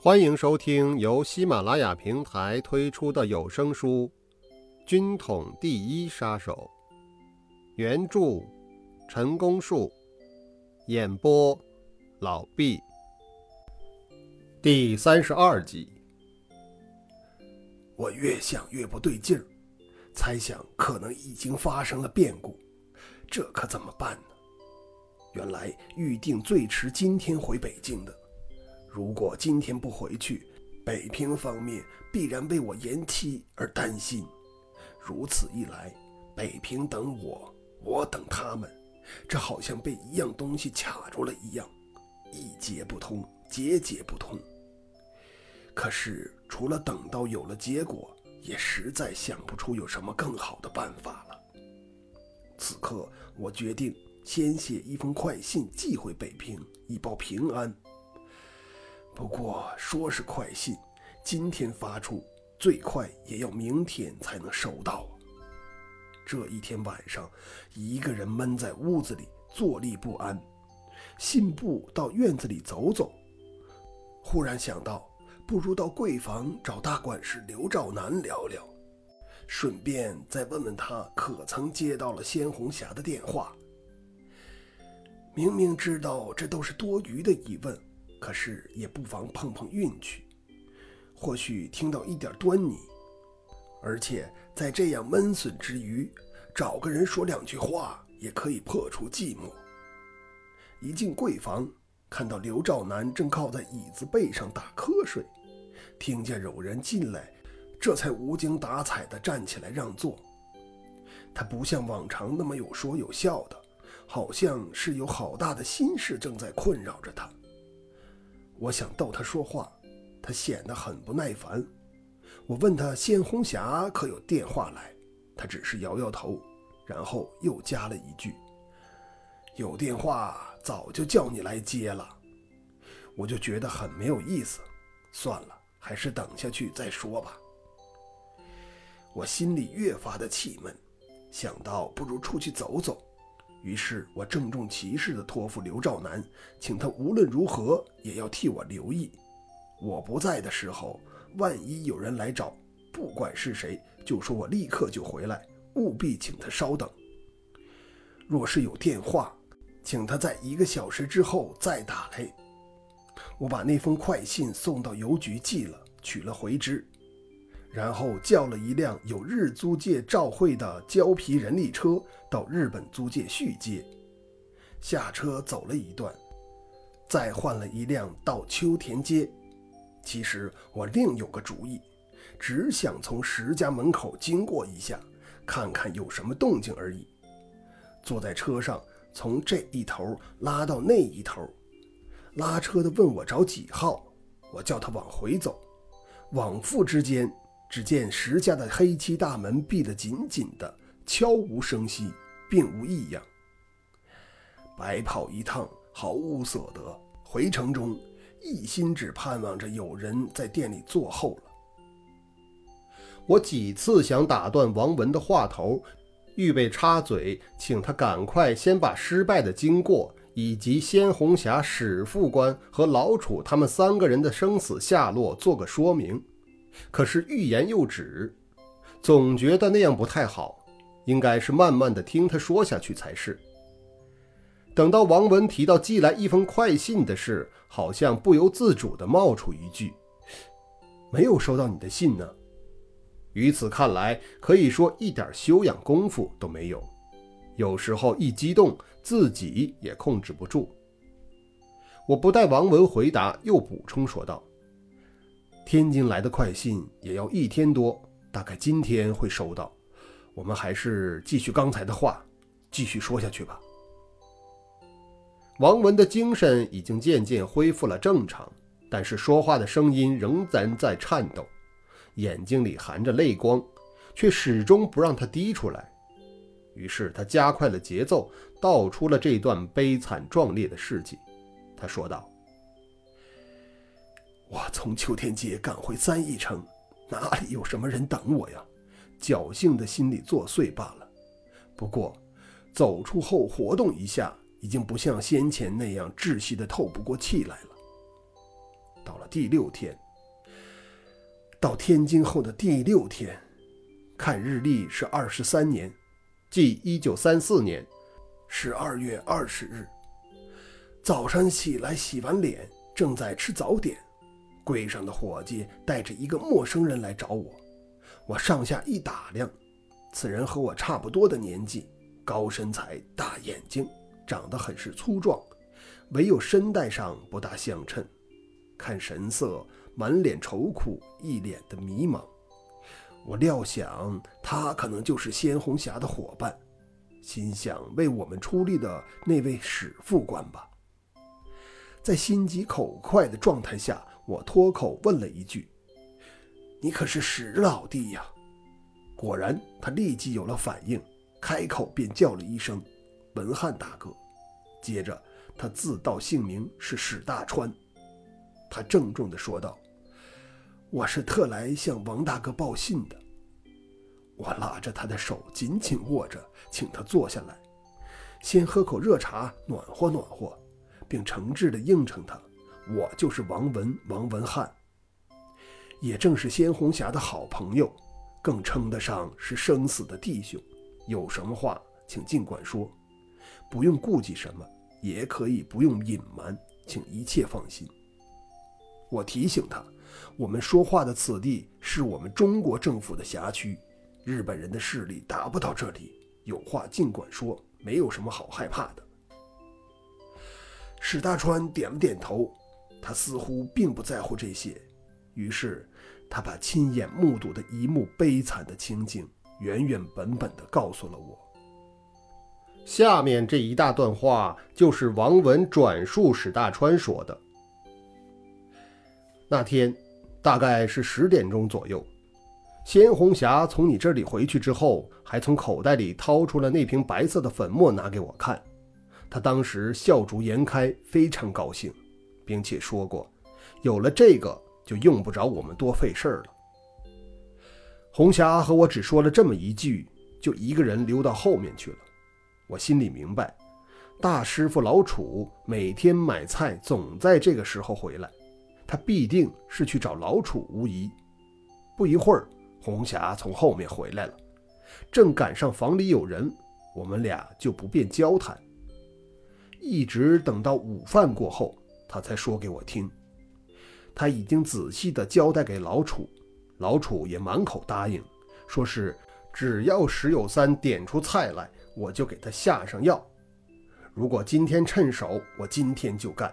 欢迎收听由喜马拉雅平台推出的有声书《军统第一杀手》，原著陈功树，演播老毕，第三十二集。我越想越不对劲儿，猜想可能已经发生了变故，这可怎么办呢？原来预定最迟今天回北京的。如果今天不回去，北平方面必然为我延期而担心。如此一来，北平等我，我等他们，这好像被一样东西卡住了一样，一节不通，节节不通。可是除了等到有了结果，也实在想不出有什么更好的办法了。此刻，我决定先写一封快信寄回北平，以报平安。不过说是快信，今天发出，最快也要明天才能收到。这一天晚上，一个人闷在屋子里，坐立不安。信步到院子里走走，忽然想到，不如到贵房找大管事刘兆南聊聊，顺便再问问他可曾接到了鲜红霞的电话。明明知道这都是多余的疑问。可是也不妨碰碰运气，或许听到一点端倪。而且在这样闷损之余，找个人说两句话，也可以破除寂寞。一进贵房，看到刘兆南正靠在椅子背上打瞌睡，听见有人进来，这才无精打采地站起来让座。他不像往常那么有说有笑的，好像是有好大的心事正在困扰着他。我想逗他说话，他显得很不耐烦。我问他鲜红霞可有电话来，他只是摇摇头，然后又加了一句：“有电话早就叫你来接了。”我就觉得很没有意思，算了，还是等下去再说吧。我心里越发的气闷，想到不如出去走走。于是我郑重其事地托付刘兆南，请他无论如何也要替我留意。我不在的时候，万一有人来找，不管是谁，就说我立刻就回来，务必请他稍等。若是有电话，请他在一个小时之后再打来。我把那封快信送到邮局寄了，取了回执。然后叫了一辆有日租界照会的胶皮人力车到日本租界续接，下车走了一段，再换了一辆到秋田街。其实我另有个主意，只想从石家门口经过一下，看看有什么动静而已。坐在车上，从这一头拉到那一头，拉车的问我找几号，我叫他往回走，往复之间。只见石家的黑漆大门闭得紧紧的，悄无声息，并无异样。白跑一趟，毫无所得。回城中，一心只盼望着有人在店里坐候了。我几次想打断王文的话头，预备插嘴，请他赶快先把失败的经过，以及鲜红霞史副官和老楚他们三个人的生死下落做个说明。可是欲言又止，总觉得那样不太好，应该是慢慢的听他说下去才是。等到王文提到寄来一封快信的事，好像不由自主的冒出一句：“没有收到你的信呢。”于此看来，可以说一点修养功夫都没有。有时候一激动，自己也控制不住。我不待王文回答，又补充说道。天津来的快信也要一天多，大概今天会收到。我们还是继续刚才的话，继续说下去吧。王文的精神已经渐渐恢复了正常，但是说话的声音仍然在颤抖，眼睛里含着泪光，却始终不让他滴出来。于是他加快了节奏，道出了这段悲惨壮烈的事迹。他说道。我从秋天街赶回三义城，哪里有什么人等我呀？侥幸的心理作祟罢了。不过，走出后活动一下，已经不像先前那样窒息的透不过气来了。到了第六天，到天津后的第六天，看日历是二十三年，即一九三四年十二月二十日。早上起来洗完脸，正在吃早点，柜上的伙计带着一个陌生人来找我。我上下一打量，此人和我差不多的年纪，高身材，大眼睛，长得很是粗壮，唯有身带上不大相称。看神色，满脸愁苦，一脸的迷茫。我料想他可能就是鲜红霞的伙伴，心想为我们出力的那位史副官吧。在心急口快的状态下，我脱口问了一句：“你可是史老弟呀？”果然，他立即有了反应，开口便叫了一声“文翰大哥”。接着，他自道姓名是史大川。他郑重地说道：“我是特来向王大哥报信的。”我拉着他的手紧紧握着，请他坐下来，先喝口热茶暖和暖和。并诚挚地应承他：“我就是王文，王文翰，也正是鲜红霞的好朋友，更称得上是生死的弟兄。有什么话，请尽管说，不用顾忌什么，也可以不用隐瞒，请一切放心。”我提醒他：“我们说话的此地是我们中国政府的辖区，日本人的势力达不到这里。有话尽管说，没有什么好害怕的。”史大川点了点头，他似乎并不在乎这些。于是，他把亲眼目睹的一幕悲惨的情景原原本本地告诉了我。下面这一大段话就是王文转述史大川说的。那天大概是十点钟左右，鲜红霞从你这里回去之后，还从口袋里掏出了那瓶白色的粉末，拿给我看。他当时笑逐颜开，非常高兴，并且说过：“有了这个，就用不着我们多费事儿了。”红霞和我只说了这么一句，就一个人溜到后面去了。我心里明白，大师傅老楚每天买菜总在这个时候回来，他必定是去找老楚无疑。不一会儿，红霞从后面回来了，正赶上房里有人，我们俩就不便交谈。一直等到午饭过后，他才说给我听。他已经仔细地交代给老楚，老楚也满口答应，说是只要石有三点出菜来，我就给他下上药。如果今天趁手，我今天就干。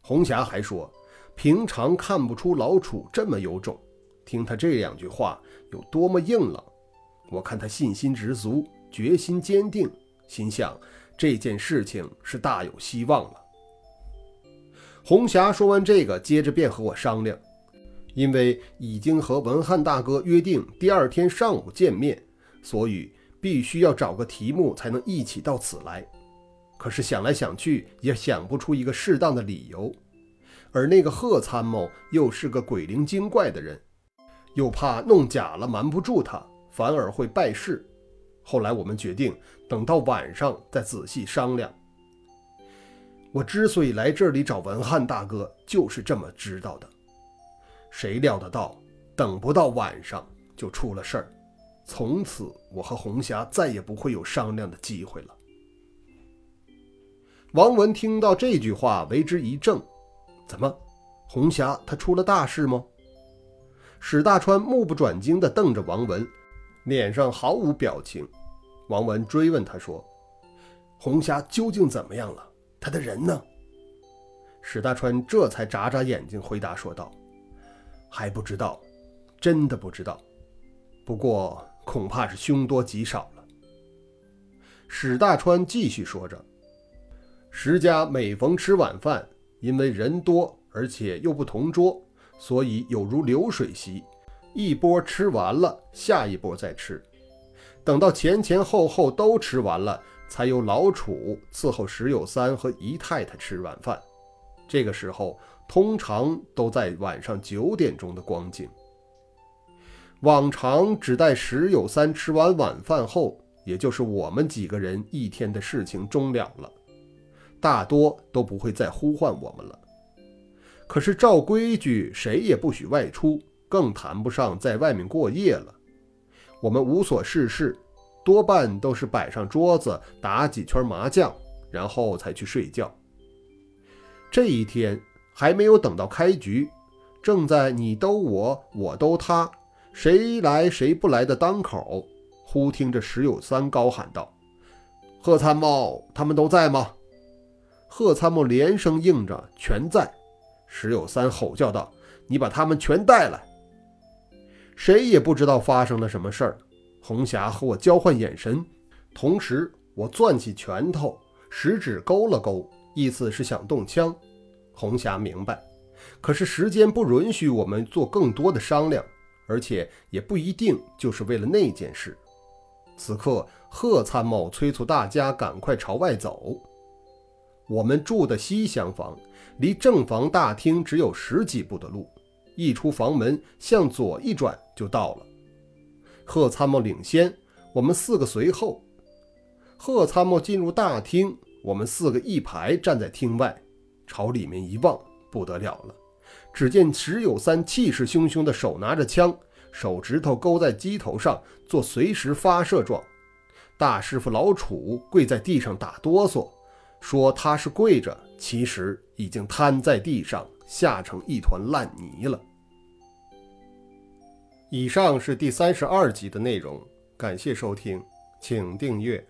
红霞还说，平常看不出老楚这么有种，听他这两句话有多么硬朗，我看他信心十足，决心坚定，心想。这件事情是大有希望了。红霞说完这个，接着便和我商量，因为已经和文翰大哥约定第二天上午见面，所以必须要找个题目才能一起到此来。可是想来想去，也想不出一个适当的理由。而那个贺参谋又是个鬼灵精怪的人，又怕弄假了瞒不住他，反而会败事。后来我们决定等到晚上再仔细商量。我之所以来这里找文翰大哥，就是这么知道的。谁料得到，等不到晚上就出了事儿。从此，我和红霞再也不会有商量的机会了。王文听到这句话，为之一怔：“怎么，红霞她出了大事吗？”史大川目不转睛地瞪着王文，脸上毫无表情。王文追问他说：“红霞究竟怎么样了？他的人呢？”史大川这才眨眨眼睛回答说道：“还不知道，真的不知道。不过恐怕是凶多吉少了。”史大川继续说着：“石家每逢吃晚饭，因为人多而且又不同桌，所以有如流水席，一波吃完了，下一波再吃。”等到前前后后都吃完了，才由老楚伺候石有三和姨太太吃晚饭。这个时候通常都在晚上九点钟的光景。往常只待石有三吃完晚饭后，也就是我们几个人一天的事情终了了，大多都不会再呼唤我们了。可是照规矩，谁也不许外出，更谈不上在外面过夜了。我们无所事事，多半都是摆上桌子，打几圈麻将，然后才去睡觉。这一天还没有等到开局，正在你兜我，我兜他，谁来谁不来的当口，忽听着石有三高喊道：“贺参谋，他们都在吗？”贺参谋连声应着：“全在。”石有三吼叫道：“你把他们全带来！”谁也不知道发生了什么事儿。红霞和我交换眼神，同时我攥起拳头，食指勾了勾，意思是想动枪。红霞明白，可是时间不允许我们做更多的商量，而且也不一定就是为了那件事。此刻，贺参谋催促大家赶快朝外走。我们住的西厢房离正房大厅只有十几步的路。一出房门，向左一转就到了。贺参谋领先，我们四个随后。贺参谋进入大厅，我们四个一排站在厅外，朝里面一望，不得了了。只见石有三气势汹汹的手拿着枪，手指头勾在机头上，做随时发射状。大师傅老楚跪在地上打哆嗦，说他是跪着，其实已经瘫在地上，吓成一团烂泥了。以上是第三十二集的内容，感谢收听，请订阅。